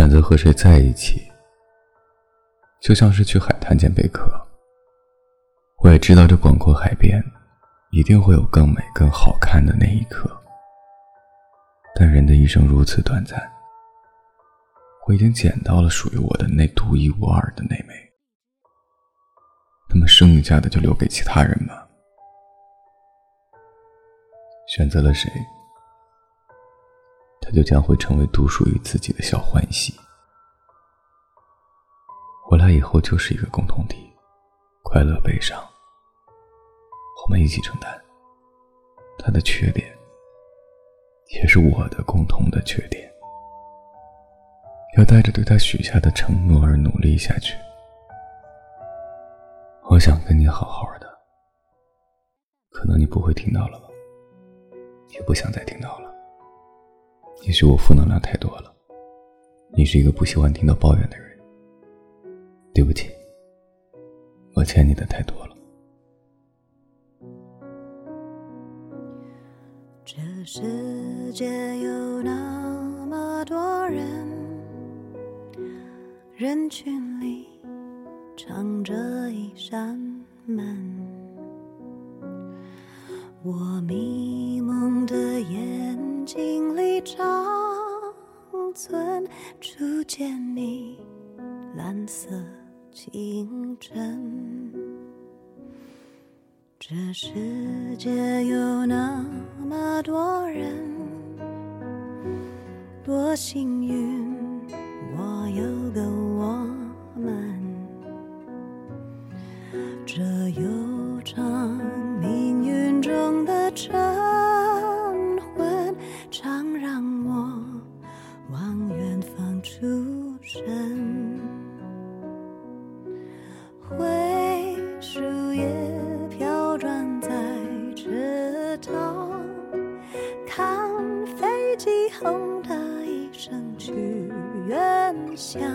选择和谁在一起，就像是去海滩捡贝壳。我也知道这广阔海边，一定会有更美、更好看的那一刻。但人的一生如此短暂，我已经捡到了属于我的那独一无二的那枚。那么剩下的就留给其他人吧。选择了谁，他就将会成为独属于自己的小欢喜。回来以后就是一个共同体，快乐悲伤，我们一起承担。他的缺点，也是我的共同的缺点。要带着对他许下的承诺而努力下去。我想跟你好好的，可能你不会听到了吧，也不想再听到了。也许我负能量太多了，你是一个不喜欢听到抱怨的人。对不起，我欠你的太多了。这世界有那么多人，人群里。藏着一扇门，我迷蒙的眼心里长存初见你蓝色清晨。这世界有那么多人，多幸运，我有个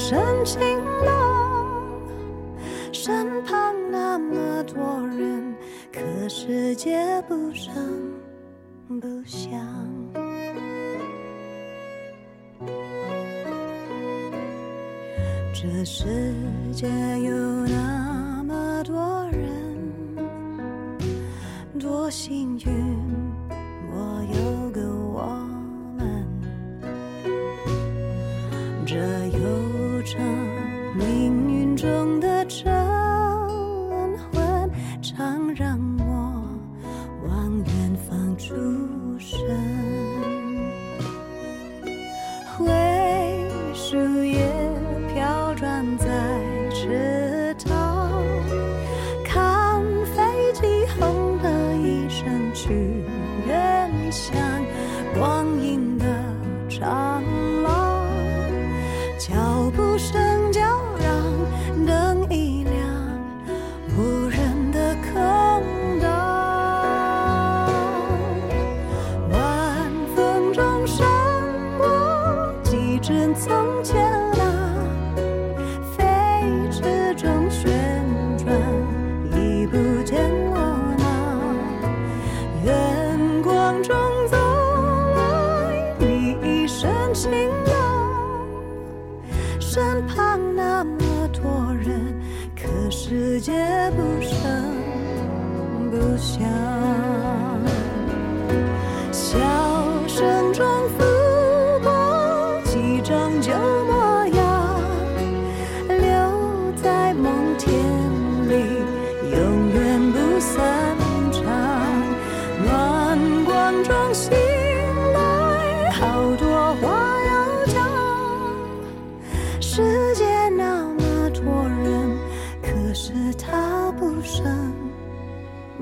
你一身晴朗。身旁那么多人，可世界不声不响。这世界有那么多人，多幸运，我有个我像，光阴的不想。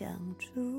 相助。